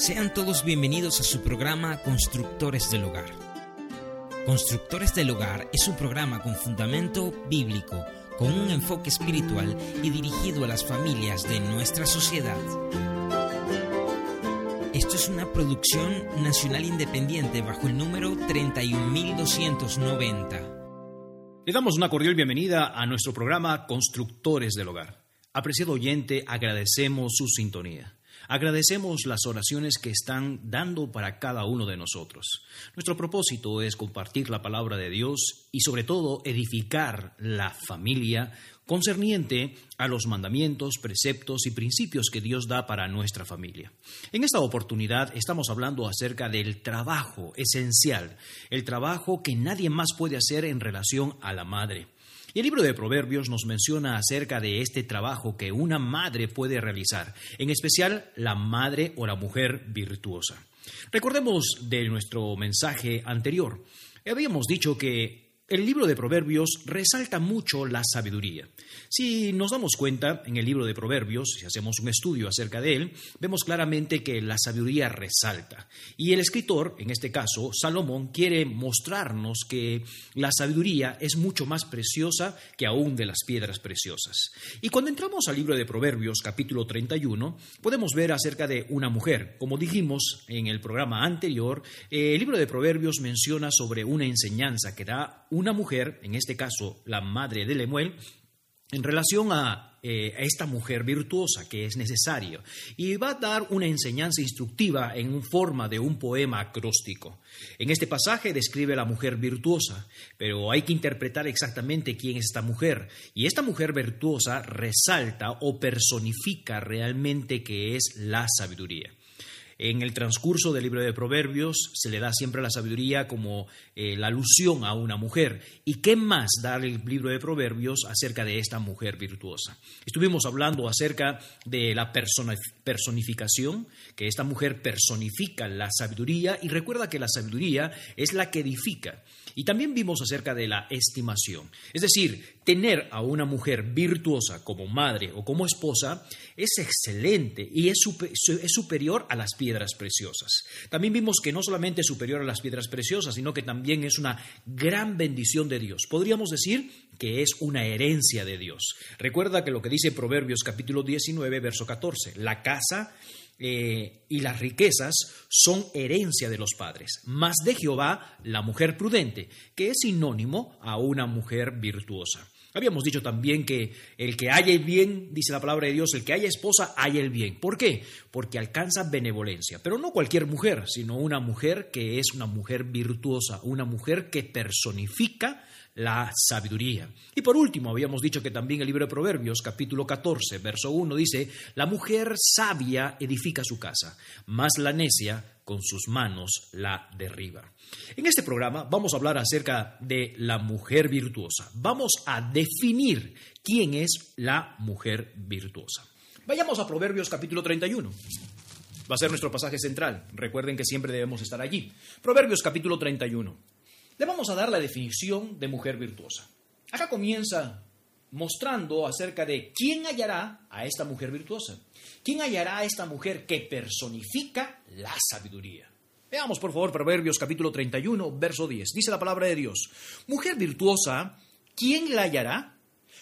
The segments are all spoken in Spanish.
Sean todos bienvenidos a su programa Constructores del Hogar. Constructores del Hogar es un programa con fundamento bíblico, con un enfoque espiritual y dirigido a las familias de nuestra sociedad. Esto es una producción nacional independiente bajo el número 31290. Le damos una cordial bienvenida a nuestro programa Constructores del Hogar. Apreciado oyente, agradecemos su sintonía. Agradecemos las oraciones que están dando para cada uno de nosotros. Nuestro propósito es compartir la palabra de Dios y sobre todo edificar la familia concerniente a los mandamientos, preceptos y principios que Dios da para nuestra familia. En esta oportunidad estamos hablando acerca del trabajo esencial, el trabajo que nadie más puede hacer en relación a la madre. Y el libro de Proverbios nos menciona acerca de este trabajo que una madre puede realizar, en especial la madre o la mujer virtuosa. Recordemos de nuestro mensaje anterior. Habíamos dicho que el libro de Proverbios resalta mucho la sabiduría. Si nos damos cuenta en el libro de Proverbios, si hacemos un estudio acerca de él, vemos claramente que la sabiduría resalta. Y el escritor, en este caso Salomón, quiere mostrarnos que la sabiduría es mucho más preciosa que aún de las piedras preciosas. Y cuando entramos al libro de Proverbios, capítulo 31, podemos ver acerca de una mujer. Como dijimos en el programa anterior, el libro de Proverbios menciona sobre una enseñanza que da una mujer, en este caso la madre de Lemuel, en relación eh, a, esta mujer virtuosa que es necesario y va a dar una enseñanza instructiva en forma de un poema acróstico. En este pasaje describe la mujer virtuosa, pero hay que interpretar exactamente quién es esta mujer y esta mujer virtuosa resalta o personifica realmente que es la sabiduría. En el transcurso del libro de Proverbios se le da siempre la sabiduría como eh, la alusión a una mujer. ¿Y qué más da el libro de Proverbios acerca de esta mujer virtuosa? Estuvimos hablando acerca de la personificación, que esta mujer personifica la sabiduría y recuerda que la sabiduría es la que edifica. Y también vimos acerca de la estimación. Es decir, tener a una mujer virtuosa como madre o como esposa es excelente y es, superior a las piedras preciosas. También vimos que no solamente es superior a las piedras preciosas, sino que también es una gran bendición de Dios. Podríamos decir que es una herencia de Dios. Recuerda que lo que dice Proverbios capítulo 19, verso 14, la casa eh, y las riquezas son herencia de los padres, más de Jehová la mujer prudente, que es sinónimo a una mujer virtuosa. Habíamos dicho también que el que haya el bien, dice la palabra de Dios, el que haya esposa, haya el bien. ¿Por qué? Porque alcanza benevolencia. Pero no cualquier mujer, sino una mujer que es una mujer virtuosa, una mujer que personifica la sabiduría. Y por último, habíamos dicho que también el libro de Proverbios, capítulo 14, verso 1, dice, la mujer sabia edifica su casa, mas la necia con sus manos la derriba. En este programa vamos a hablar acerca de la mujer virtuosa. Vamos a definir quién es la mujer virtuosa. Vayamos a Proverbios capítulo 31. Va a ser nuestro pasaje central. Recuerden que siempre debemos estar allí. Proverbios capítulo 31 le vamos a dar la definición de mujer virtuosa. Acá comienza mostrando acerca de quién hallará a esta mujer virtuosa. ¿Quién hallará a esta mujer que personifica la sabiduría? Veamos por favor Proverbios capítulo 31, verso 10. Dice la palabra de Dios, mujer virtuosa, ¿quién la hallará?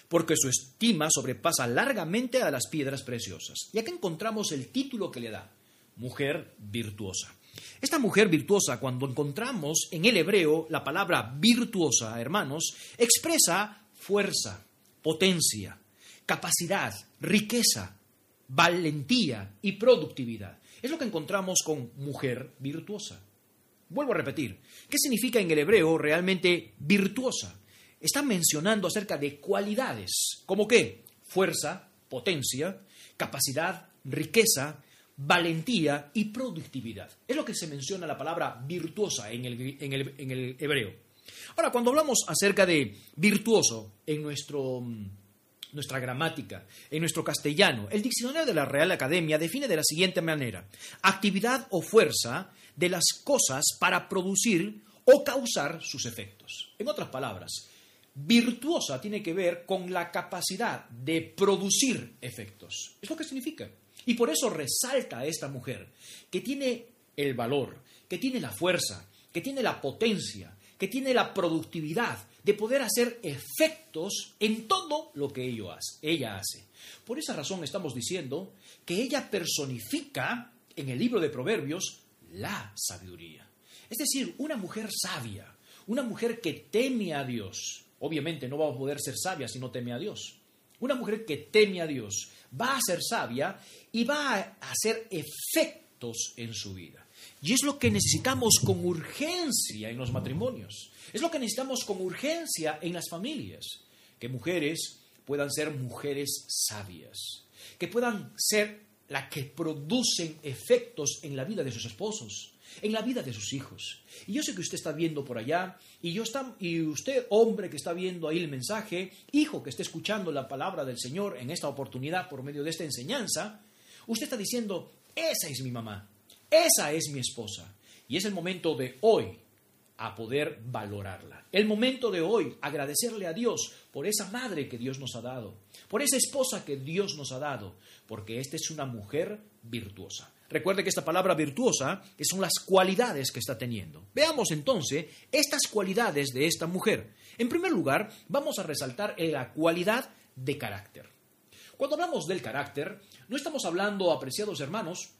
Porque su estima sobrepasa largamente a las piedras preciosas. Y acá encontramos el título que le da, mujer virtuosa. Esta mujer virtuosa, cuando encontramos en el hebreo la palabra virtuosa, hermanos, expresa fuerza, potencia, capacidad, riqueza, valentía y productividad. Es lo que encontramos con mujer virtuosa. Vuelvo a repetir, ¿qué significa en el hebreo realmente virtuosa? Está mencionando acerca de cualidades, como qué? Fuerza, potencia, capacidad, riqueza, valentía y productividad. Es lo que se menciona la palabra virtuosa en el, en el, hebreo. Ahora, cuando hablamos acerca de virtuoso en nuestro, nuestra gramática, en nuestro castellano, el diccionario de la Real Academia define de la siguiente manera, actividad o fuerza de las cosas para producir o causar sus efectos. En otras palabras, virtuosa tiene que ver con la capacidad de producir efectos. Es lo que significa. Y por eso resalta a esta mujer, que tiene el valor, que tiene la fuerza, que tiene la potencia, que tiene la productividad de poder hacer efectos en todo lo que ella hace. Por esa razón estamos diciendo que ella personifica en el libro de Proverbios la sabiduría. Es decir, una mujer sabia, una mujer que teme a Dios. Obviamente no va a poder ser sabia si no teme a Dios. Una mujer que teme a Dios va a ser sabia y va a hacer efectos en su vida. Y es lo que necesitamos con urgencia en los matrimonios. Es lo que necesitamos con urgencia en las familias. Que mujeres puedan ser mujeres sabias. Que puedan ser las que producen efectos en la vida de sus esposos, en la vida de sus hijos. Y yo sé que usted está viendo por allá, y, yo está, y usted, hombre que está viendo ahí el mensaje, hijo que está escuchando la palabra del Señor en esta oportunidad por medio de esta enseñanza, usted está diciendo, esa es mi mamá, esa es mi esposa. Y es el momento de hoy a poder valorarla. El momento de hoy, agradecerle a Dios por esa madre que Dios nos ha dado, por esa esposa que Dios nos ha dado, porque esta es una mujer virtuosa. Recuerde que esta palabra virtuosa son las cualidades que está teniendo. Veamos entonces estas cualidades de esta mujer. En primer lugar, vamos a resaltar la cualidad de carácter. Cuando hablamos del carácter, no estamos hablando, apreciados hermanos,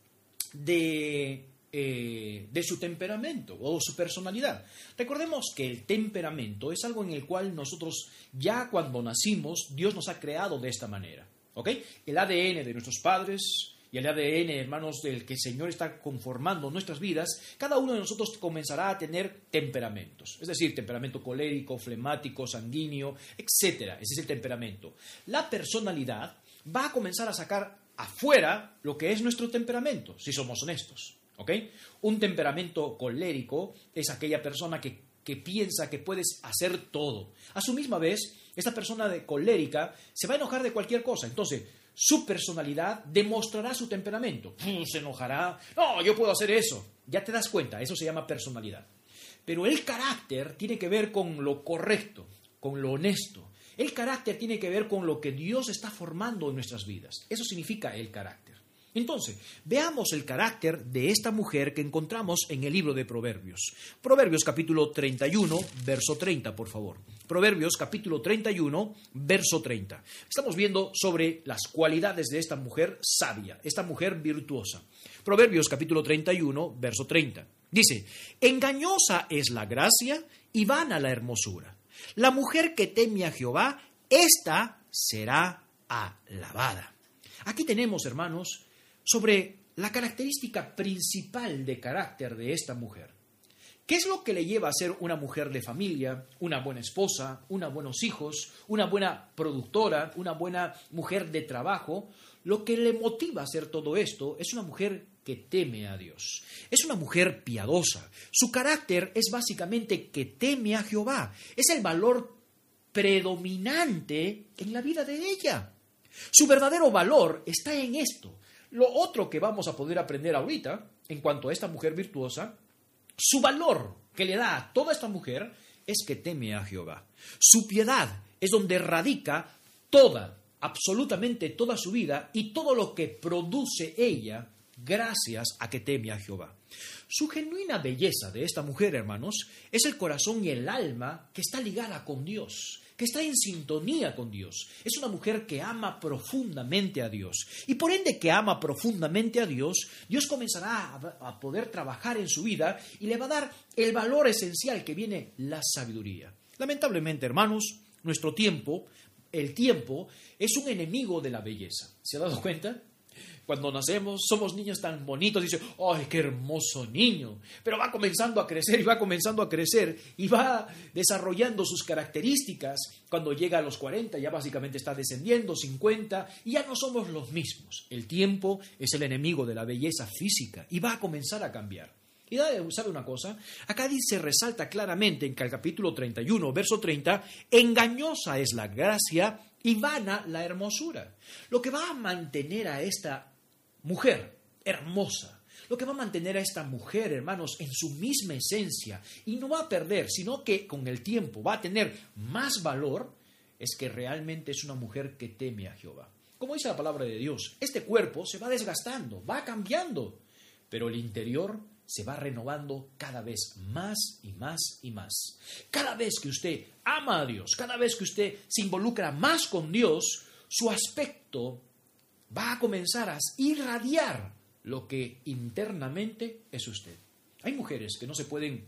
de, eh, de su temperamento o su personalidad. Recordemos que el temperamento es algo en el cual nosotros ya cuando nacimos, Dios nos ha creado de esta manera. ¿Ok? El ADN de nuestros padres, y el ADN, hermanos, del que el Señor está conformando nuestras vidas, cada uno de nosotros comenzará a tener temperamentos. Es decir, temperamento colérico, flemático, sanguíneo, etc. Ese es el temperamento. La personalidad va a comenzar a sacar afuera lo que es nuestro temperamento, si somos honestos. ¿Ok? Un temperamento colérico es aquella persona que, que piensa que puedes hacer todo. A su misma vez, esta persona de colérica se va a enojar de cualquier cosa. Entonces, su personalidad demostrará su temperamento. Mm, se enojará. No, yo puedo hacer eso. Ya te das cuenta, eso se llama personalidad. Pero el carácter tiene que ver con lo correcto, con lo honesto. El carácter tiene que ver con lo que Dios está formando en nuestras vidas. Eso significa el carácter. Entonces, veamos el carácter de esta mujer que encontramos en el libro de Proverbios. Proverbios capítulo 31, verso 30, por favor. Proverbios capítulo 31, verso 30. Estamos viendo sobre las cualidades de esta mujer sabia, esta mujer virtuosa. Proverbios capítulo 31, verso 30. Dice, engañosa es la gracia y vana la hermosura. La mujer que teme a Jehová, ésta será alabada. Aquí tenemos, hermanos, sobre la característica principal de carácter de esta mujer. ¿Qué es lo que le lleva a ser una mujer de familia, una buena esposa, unos buenos hijos, una buena productora, una buena mujer de trabajo? Lo que le motiva a hacer todo esto es una mujer que teme a Dios. Es una mujer piadosa. Su carácter es básicamente que teme a Jehová. Es el valor predominante en la vida de ella. Su verdadero valor está en esto, lo otro que vamos a poder aprender ahorita, en cuanto a esta mujer virtuosa, su valor que le da a toda esta mujer es que teme a Jehová. Su piedad es donde radica toda, absolutamente toda su vida y todo lo que produce ella gracias a que teme a Jehová. Su genuina belleza de esta mujer, hermanos, es el corazón y el alma que está ligada con Dios que está en sintonía con Dios. Es una mujer que ama profundamente a Dios. Y por ende que ama profundamente a Dios, Dios comenzará a, poder trabajar en su vida y le va a dar el valor esencial que viene la sabiduría. Lamentablemente, hermanos, nuestro tiempo, el tiempo, es un enemigo de la belleza. ¿Se ha dado cuenta? Cuando nacemos somos niños tan bonitos, dice, ¡ay, qué hermoso niño! Pero va comenzando a crecer y va comenzando a crecer y va desarrollando sus características. Cuando llega a los 40 ya básicamente está descendiendo, 50, y ya no somos los mismos. El tiempo es el enemigo de la belleza física y va a comenzar a cambiar. Y sabe una cosa, acá dice, resalta claramente en el capítulo 31, verso 30, engañosa es la gracia y vana la hermosura. Lo que va a mantener a esta mujer hermosa, lo que va a mantener a esta mujer, hermanos, en su misma esencia y no va a perder, sino que con el tiempo va a tener más valor, es que realmente es una mujer que teme a Jehová. Como dice la palabra de Dios, este cuerpo se va desgastando, va cambiando, pero el interior se va renovando cada vez más y más y más. Cada vez que usted ama a Dios, cada vez que usted se involucra más con Dios, su aspecto va a comenzar a irradiar lo que internamente es usted. Hay mujeres que no se pueden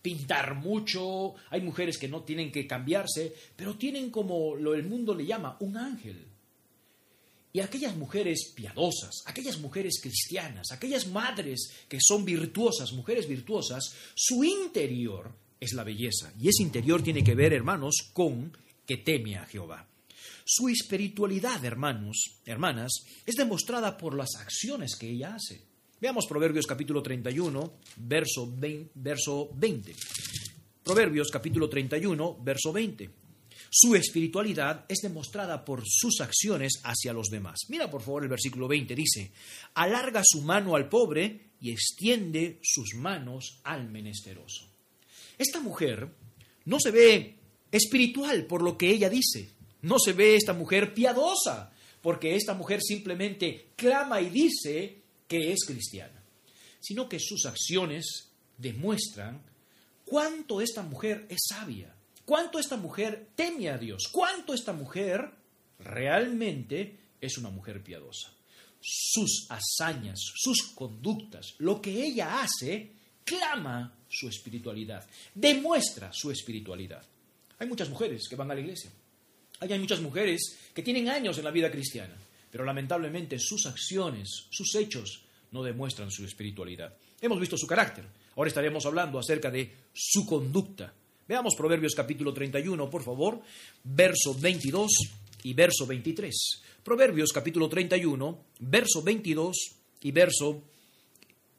pintar mucho, hay mujeres que no tienen que cambiarse, pero tienen como lo el mundo le llama un ángel. Y aquellas mujeres piadosas, aquellas mujeres cristianas, aquellas madres que son virtuosas, mujeres virtuosas, su interior es la belleza. Y ese interior tiene que ver, hermanos, con que teme a Jehová. Su espiritualidad, hermanos, hermanas, es demostrada por las acciones que ella hace. Veamos Proverbios capítulo 31, verso 20. Verso 20. Proverbios capítulo 31, verso 20. Su espiritualidad es demostrada por sus acciones hacia los demás. Mira por favor el versículo 20, dice, alarga su mano al pobre y extiende sus manos al menesteroso. Esta mujer no se ve espiritual por lo que ella dice, no se ve esta mujer piadosa, porque esta mujer simplemente clama y dice que es cristiana, sino que sus acciones demuestran cuánto esta mujer es sabia, cuánto esta mujer teme a Dios, cuánto esta mujer realmente es una mujer piadosa. Sus hazañas, sus conductas, lo que ella hace, clama su espiritualidad, demuestra su espiritualidad. Hay muchas mujeres que van a la iglesia. Hay muchas mujeres que tienen años en la vida cristiana, pero lamentablemente sus acciones, sus hechos, no demuestran su espiritualidad. Hemos visto su carácter. Ahora estaremos hablando acerca de su conducta. Veamos Proverbios capítulo 31, por favor, verso 22 y verso 23. Proverbios capítulo 31, verso 22 y verso,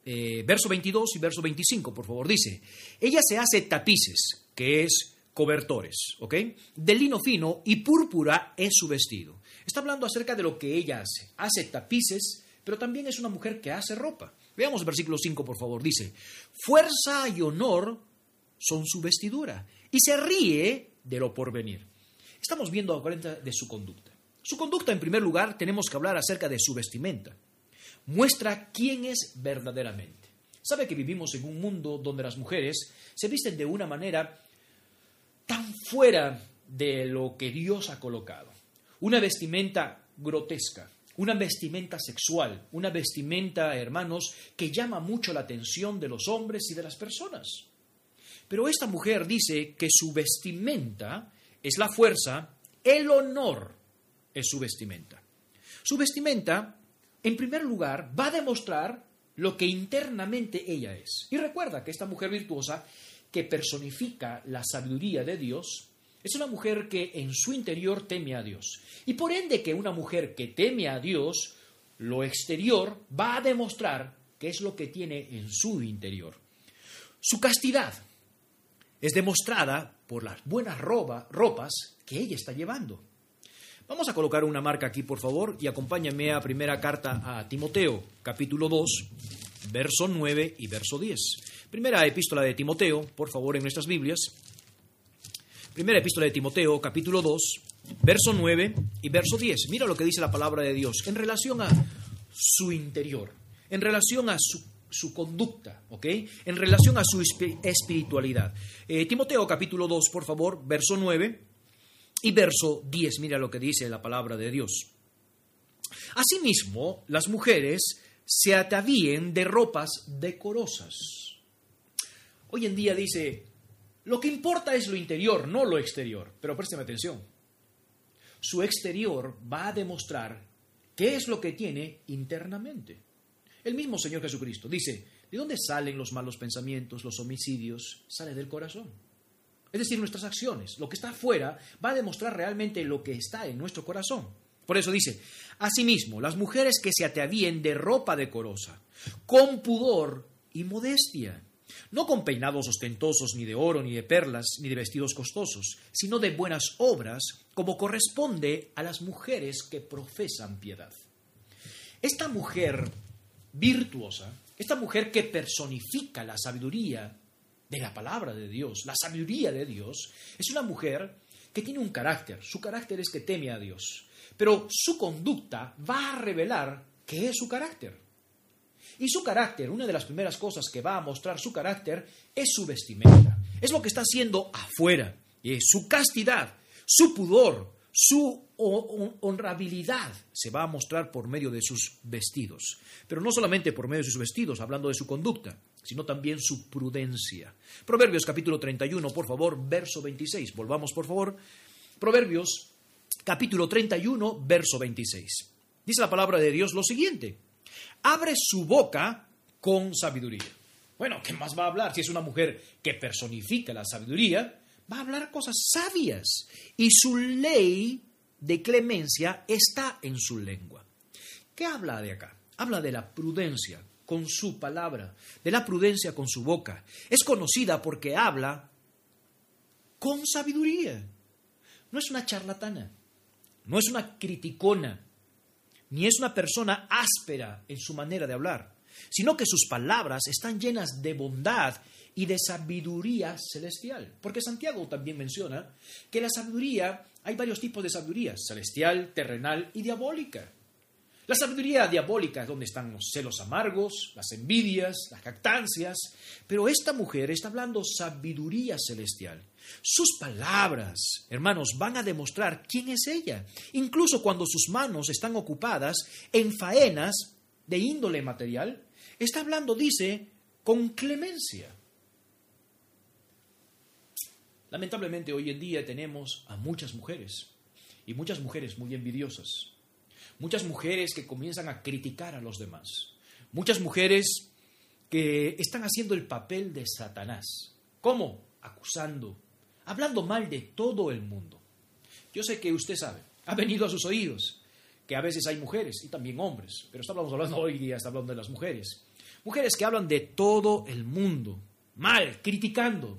eh, verso 22 y verso 25, por favor. Dice, ella se hace tapices, que es cobertores, ¿ok? De lino fino y púrpura es su vestido. Está hablando acerca de lo que ella hace. Hace tapices, pero también es una mujer que hace ropa. Veamos el versículo 5, por favor. Dice, fuerza y honor son su vestidura, y se ríe de lo porvenir. Estamos viendo ahora de su conducta. Su conducta, en primer lugar, tenemos que hablar acerca de su vestimenta. Muestra quién es verdaderamente. Sabe que vivimos en un mundo donde las mujeres se visten de una manera tan fuera de lo que Dios ha colocado. Una vestimenta grotesca, una vestimenta sexual, una vestimenta, hermanos, que llama mucho la atención de los hombres y de las personas. Pero esta mujer dice que su vestimenta es la fuerza, el honor es su vestimenta. Su vestimenta, en primer lugar, va a demostrar lo que internamente ella es. Y recuerda que esta mujer virtuosa, que personifica la sabiduría de Dios, es una mujer que en su interior teme a Dios. Y por ende que una mujer que teme a Dios, lo exterior va a demostrar qué es lo que tiene en su interior. Su castidad es demostrada por las buenas ropas que ella está llevando. Vamos a colocar una marca aquí, por favor, y acompáñame a primera carta a Timoteo, capítulo 2, verso 9 y verso 10. Primera epístola de Timoteo, por favor, en nuestras Biblias. Primera epístola de Timoteo, capítulo 2, verso 9 y verso 10. Mira lo que dice la palabra de Dios en relación a su interior, en relación a su conducta, ¿ok? En relación a su espiritualidad. Eh, Timoteo capítulo 2, por favor, verso 9 y verso 10. Mira lo que dice la palabra de Dios. Asimismo, las mujeres se atavíen de ropas decorosas. Hoy en día dice, lo que importa es lo interior, no lo exterior. Pero présteme atención. Su exterior va a demostrar qué es lo que tiene internamente. El mismo Señor Jesucristo dice, ¿de dónde salen los malos pensamientos, los homicidios? Sale del corazón. Es decir, nuestras acciones, lo que está afuera, va a demostrar realmente lo que está en nuestro corazón. Por eso dice, asimismo, las mujeres que se atavíen de ropa decorosa, con pudor y modestia, no con peinados ostentosos ni de oro, ni de perlas, ni de vestidos costosos, sino de buenas obras, como corresponde a las mujeres que profesan piedad. Esta mujer virtuosa, esta mujer que personifica la sabiduría de la palabra de Dios, la sabiduría de Dios, es una mujer que tiene un carácter. Su carácter es que teme a Dios. Pero su conducta va a revelar qué es su carácter. Y su carácter, una de las primeras cosas que va a mostrar su carácter es su vestimenta. Es lo que está haciendo afuera. Y su castidad, su pudor, su honrabilidad se va a mostrar por medio de sus vestidos. Pero no solamente por medio de sus vestidos, hablando de su conducta, sino también su prudencia. Proverbios capítulo 31, por favor, verso 26. Volvamos, por favor. Proverbios capítulo 31, verso 26. Dice la palabra de Dios lo siguiente. Abre su boca con sabiduría. Bueno, ¿qué más va a hablar? Si es una mujer que personifica la sabiduría, va a hablar cosas sabias y su ley de clemencia está en su lengua. ¿Qué habla de acá? Habla de la prudencia con su palabra, de la prudencia con su boca. Es conocida porque habla con sabiduría. No es una charlatana, no es una criticona, ni es una persona áspera en su manera de hablar, sino que sus palabras están llenas de bondad y de sabiduría celestial. Porque Santiago también menciona que la sabiduría, hay varios tipos de sabiduría, celestial, terrenal y diabólica. La sabiduría diabólica es donde están los celos amargos, las envidias, las jactancias, pero esta mujer está hablando sabiduría celestial. Sus palabras, hermanos, van a demostrar quién es ella, incluso cuando sus manos están ocupadas en faenas de índole material, está hablando, dice, con clemencia. Lamentablemente hoy en día tenemos a muchas mujeres y muchas mujeres muy envidiosas, muchas mujeres que comienzan a criticar a los demás, muchas mujeres que están haciendo el papel de Satanás. ¿Cómo? Acusando, hablando mal de todo el mundo. Yo sé que usted sabe, ha venido a sus oídos que a veces hay mujeres y también hombres, pero estamos hablando hoy día, está hablando de las mujeres. Mujeres que hablan de todo el mundo, mal, criticando,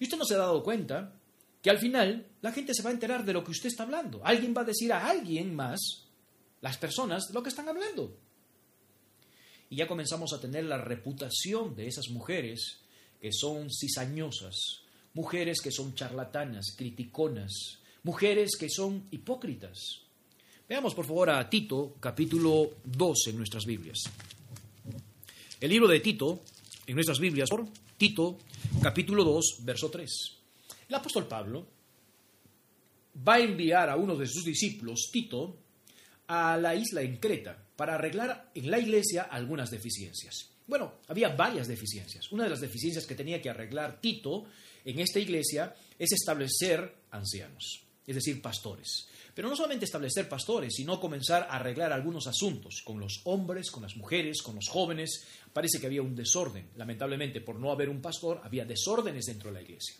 y usted no se ha dado cuenta que al final la gente se va a enterar de lo que usted está hablando. Alguien va a decir a alguien más, las personas, de lo que están hablando. Y ya comenzamos a tener la reputación de esas mujeres que son cizañosas, mujeres que son charlatanas, criticonas, mujeres que son hipócritas. Veamos por favor a Tito, capítulo 2 en nuestras Biblias. El libro de Tito, en nuestras Biblias, por Tito, capítulo 2, verso 3. El apóstol Pablo va a enviar a uno de sus discípulos, Tito, a la isla en Creta para arreglar en la iglesia algunas deficiencias. Bueno, había varias deficiencias. Una de las deficiencias que tenía que arreglar Tito en esta iglesia es establecer ancianos, es decir, pastores. Pero no solamente establecer pastores, sino comenzar a arreglar algunos asuntos con los hombres, con las mujeres, con los jóvenes. Parece que había un desorden. Lamentablemente, por no haber un pastor, había desórdenes dentro de la iglesia.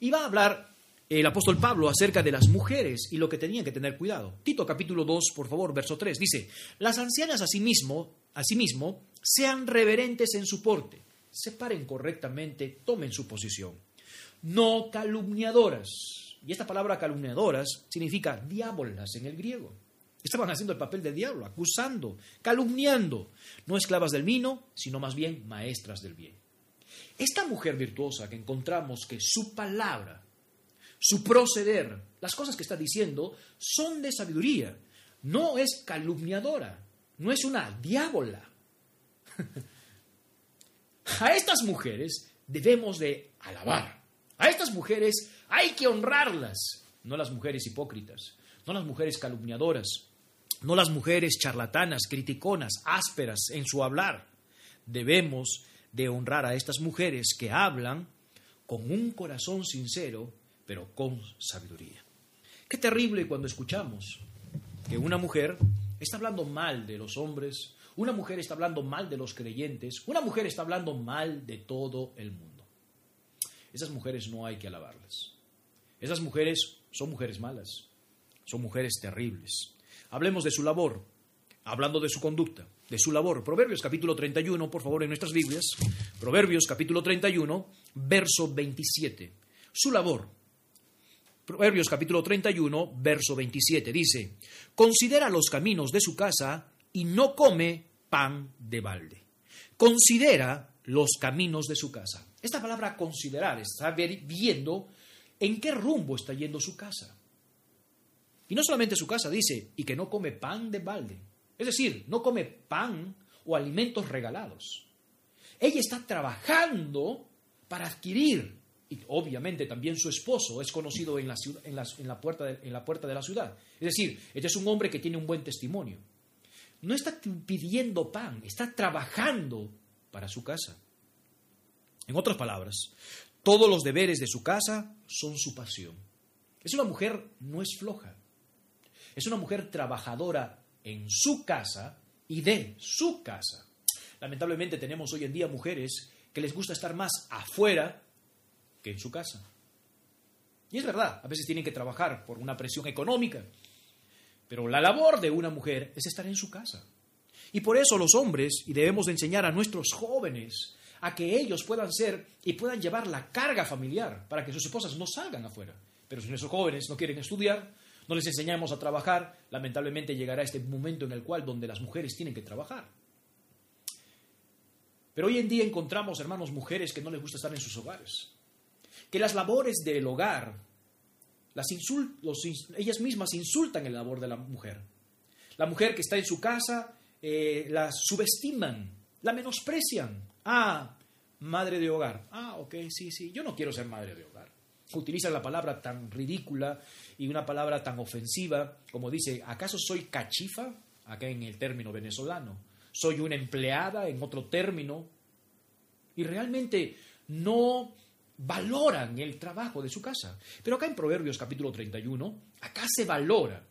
Y va a hablar el apóstol Pablo acerca de las mujeres y lo que tenían que tener cuidado. Tito capítulo 2, por favor, verso 3, dice, las ancianas asimismo, asimismo sean reverentes en su porte, separen correctamente, tomen su posición, no calumniadoras, y esta palabra calumniadoras significa diábolas en el griego. Estaban haciendo el papel de diablo, acusando, calumniando, no esclavas del vino, sino más bien maestras del bien. Esta mujer virtuosa que encontramos que su palabra, su proceder, las cosas que está diciendo, son de sabiduría, no es calumniadora, no es una diábola. A estas mujeres debemos de alabar. A estas mujeres hay que honrarlas, no las mujeres hipócritas, no las mujeres calumniadoras, no las mujeres charlatanas, criticonas, ásperas en su hablar. Debemos de honrar a estas mujeres que hablan con un corazón sincero, pero con sabiduría. Qué terrible cuando escuchamos que una mujer está hablando mal de los hombres, una mujer está hablando mal de los creyentes, una mujer está hablando mal de todo el mundo. Esas mujeres no hay que alabarlas. Esas mujeres son mujeres malas, son mujeres terribles. Hablemos de su labor, hablando de su conducta, de su labor. Proverbios capítulo 31, por favor, en nuestras Biblias. Proverbios capítulo 31, verso 27. Su labor. Proverbios capítulo 31, verso 27 dice, considera los caminos de su casa y no come pan de balde. Considera los caminos de su casa. Esta palabra considerar está viendo en qué rumbo está yendo su casa. Y no solamente su casa, dice, y que no come pan de balde. Es decir, no come pan o alimentos regalados. Ella está trabajando para adquirir, obviamente también su esposo es conocido en la, puerta, de, en la puerta de la ciudad. Es decir, ella es un hombre que tiene un buen testimonio. No está pidiendo pan, está trabajando para su casa. En otras palabras, todos los deberes de su casa son su pasión. Es una mujer, no es floja. Es una mujer trabajadora en su casa y de su casa. Lamentablemente tenemos hoy en día mujeres que les gusta estar más afuera que en su casa. Y es verdad, a veces tienen que trabajar por una presión económica, pero la labor de una mujer es estar en su casa. Y por eso los hombres, y debemos de enseñar a nuestros jóvenes a que ellos puedan ser y puedan llevar la carga familiar para que sus esposas no salgan afuera. Pero si nuestros jóvenes no quieren estudiar, no les enseñamos a trabajar, lamentablemente llegará este momento en el cual donde las mujeres tienen que trabajar. Pero hoy en día encontramos, hermanos, mujeres que no les gusta estar en sus hogares. Que las labores del hogar, las ellas mismas insultan el labor de la mujer. La mujer que está en su casa eh, la subestiman, la menosprecian. Ah, madre de hogar. Ah, ok, sí, sí, yo no quiero ser madre de hogar. Utilizan la palabra tan ridícula y una palabra tan ofensiva como dice, ¿acaso soy cachifa? Acá en el término venezolano. Soy una empleada en otro término. Y realmente no valoran el trabajo de su casa. Pero acá en Proverbios capítulo 31, acá se valora,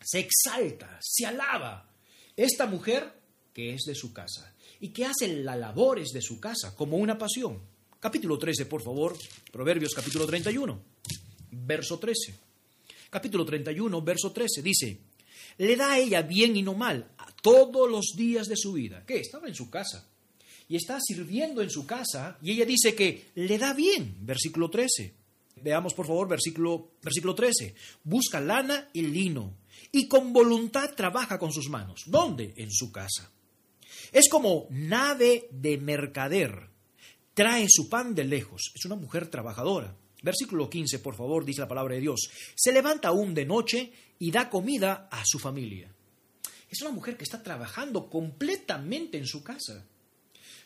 se exalta, se alaba esta mujer que es de su casa y que hace las labores de su casa como una pasión. Capítulo 13, por favor, Proverbios capítulo 31, verso 13. Capítulo 31, verso 13, dice, le da a ella bien y no mal a todos los días de su vida. ¿Qué? Estaba en su casa y está sirviendo en su casa y ella dice que le da bien, versículo 13. Veamos por favor versículo, versículo 13. Busca lana y lino y con voluntad trabaja con sus manos. ¿Dónde? En su casa. Es como nave de mercader. Trae su pan de lejos. Es una mujer trabajadora. Versículo 15, por favor, dice la palabra de Dios. Se levanta aún de noche y da comida a su familia. Es una mujer que está trabajando completamente en su casa.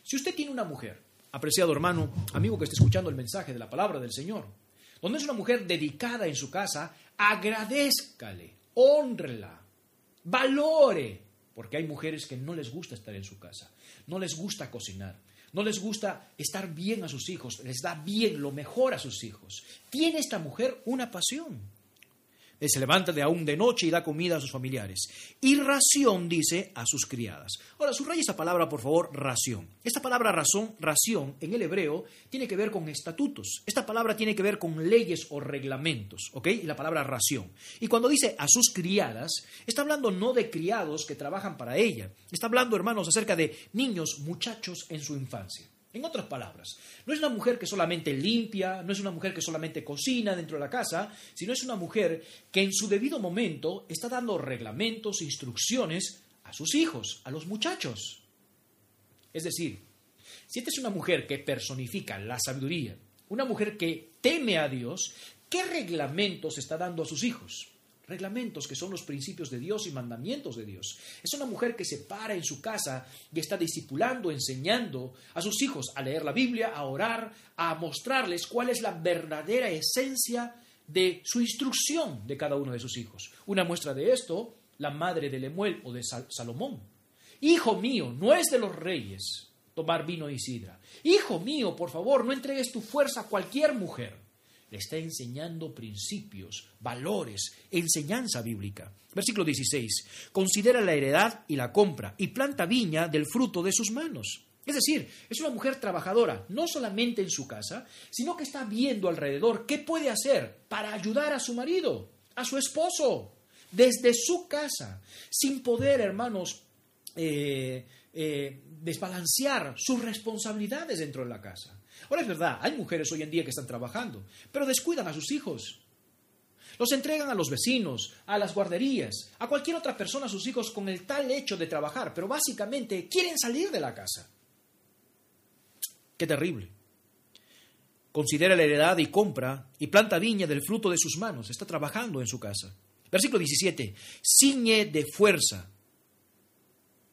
Si usted tiene una mujer, apreciado hermano, amigo que esté escuchando el mensaje de la palabra del Señor, donde es una mujer dedicada en su casa, agradézcale, honrela, valore, porque hay mujeres que no les gusta estar en su casa, no les gusta cocinar, no les gusta estar bien a sus hijos, les da bien lo mejor a sus hijos. Tiene esta mujer una pasión se levanta de aún de noche y da comida a sus familiares. Y ración dice a sus criadas. Ahora, subraya esa palabra, por favor, ración. Esta palabra razón, ración, en el hebreo, tiene que ver con estatutos. Esta palabra tiene que ver con leyes o reglamentos, ¿ok? Y la palabra ración. Y cuando dice a sus criadas, está hablando no de criados que trabajan para ella. Está hablando, hermanos, acerca de niños, muchachos en su infancia. En otras palabras, no es una mujer que solamente limpia, no es una mujer que solamente cocina dentro de la casa, sino es una mujer que en su debido momento está dando reglamentos, instrucciones a sus hijos, a los muchachos. Es decir, si esta es una mujer que personifica la sabiduría, una mujer que teme a Dios, ¿qué reglamentos está dando a sus hijos? Reglamentos que son los principios de Dios y mandamientos de Dios. Es una mujer que se para en su casa y está discipulando, enseñando a sus hijos a leer la Biblia, a orar, a mostrarles cuál es la verdadera esencia de su instrucción de cada uno de sus hijos. Una muestra de esto, la madre de Lemuel o de Salomón. Hijo mío, no es de los reyes tomar vino y sidra. Hijo mío, por favor, no entregues tu fuerza a cualquier mujer le está enseñando principios, valores, enseñanza bíblica. Versículo 16. Considera la heredad y la compra y planta viña del fruto de sus manos. Es decir, es una mujer trabajadora, no solamente en su casa, sino que está viendo alrededor qué puede hacer para ayudar a su marido, a su esposo, desde su casa, sin poder, hermanos, eh, eh, desbalancear sus responsabilidades dentro de la casa. Ahora es verdad, hay mujeres hoy en día que están trabajando, pero descuidan a sus hijos. Los entregan a los vecinos, a las guarderías, a cualquier otra persona, a sus hijos, con el tal hecho de trabajar, pero básicamente quieren salir de la casa. Qué terrible. considera la heredad y compra y planta viña del fruto de sus manos. Está trabajando en su casa. Versículo 17. Ciñe de fuerza.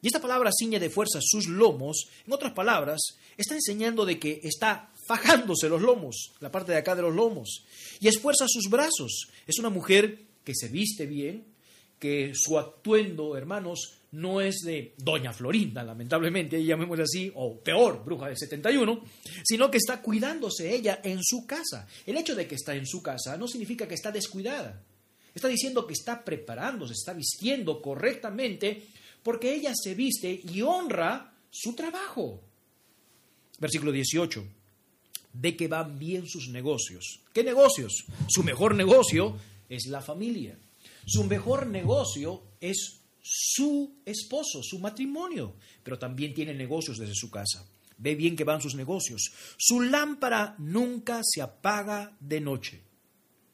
Y esta palabra ciñe de fuerza sus lomos, en otras palabras, está enseñando de que está fajándose los lomos, la parte de acá de los lomos, y esfuerza sus brazos. Es una mujer que se viste bien, que su atuendo, hermanos, no es de Doña Florinda, lamentablemente, llamémosle así, o peor, bruja de 71, sino que está cuidándose ella en su casa. El hecho de que está en su casa no significa que está descuidada. Está diciendo que está preparándose, está vistiendo correctamente, porque ella se viste y honra su trabajo. Versículo 18. De que van bien sus negocios. ¿Qué negocios? Su mejor negocio es la familia. Su mejor negocio es su esposo, su matrimonio, pero también tiene negocios desde su casa. Ve bien que van sus negocios. Su lámpara nunca se apaga de noche.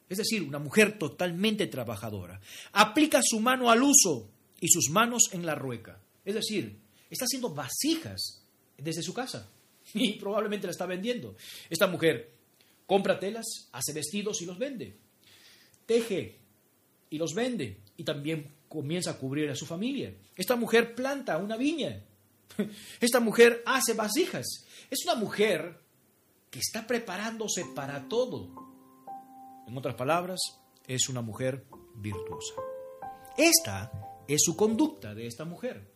Es decir, una mujer totalmente trabajadora. Aplica su mano al uso y sus manos en la rueca. Es decir, está haciendo vasijas desde su casa y probablemente la está vendiendo. Esta mujer compra telas, hace vestidos y los vende. Teje y los vende y también comienza a cubrir a su familia. Esta mujer planta una viña. Esta mujer hace vasijas. Es una mujer que está preparándose para todo. En otras palabras, es una mujer virtuosa. Esta es su conducta de esta mujer.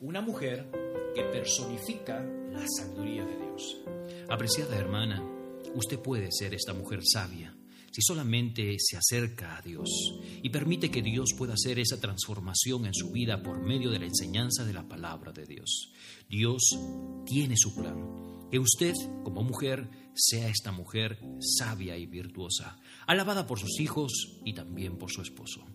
Una mujer que personifica la sabiduría de Dios. Apreciada hermana, usted puede ser esta mujer sabia si solamente se acerca a Dios y permite que Dios pueda hacer esa transformación en su vida por medio de la enseñanza de la palabra de Dios. Dios tiene su plan. Que usted, como mujer, sea esta mujer sabia y virtuosa, alabada por sus hijos y también por su esposo.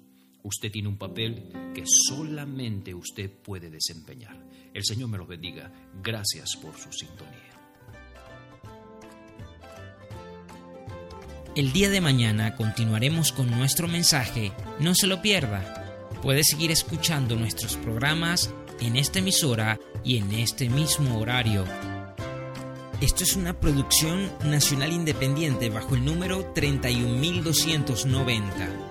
Usted tiene un papel que solamente usted puede desempeñar. El Señor me lo bendiga. Gracias por su sintonía. El día de mañana continuaremos con nuestro mensaje. No se lo pierda. Puede seguir escuchando nuestros programas en esta emisora y en este mismo horario. Esto es una producción nacional independiente bajo el número 31290.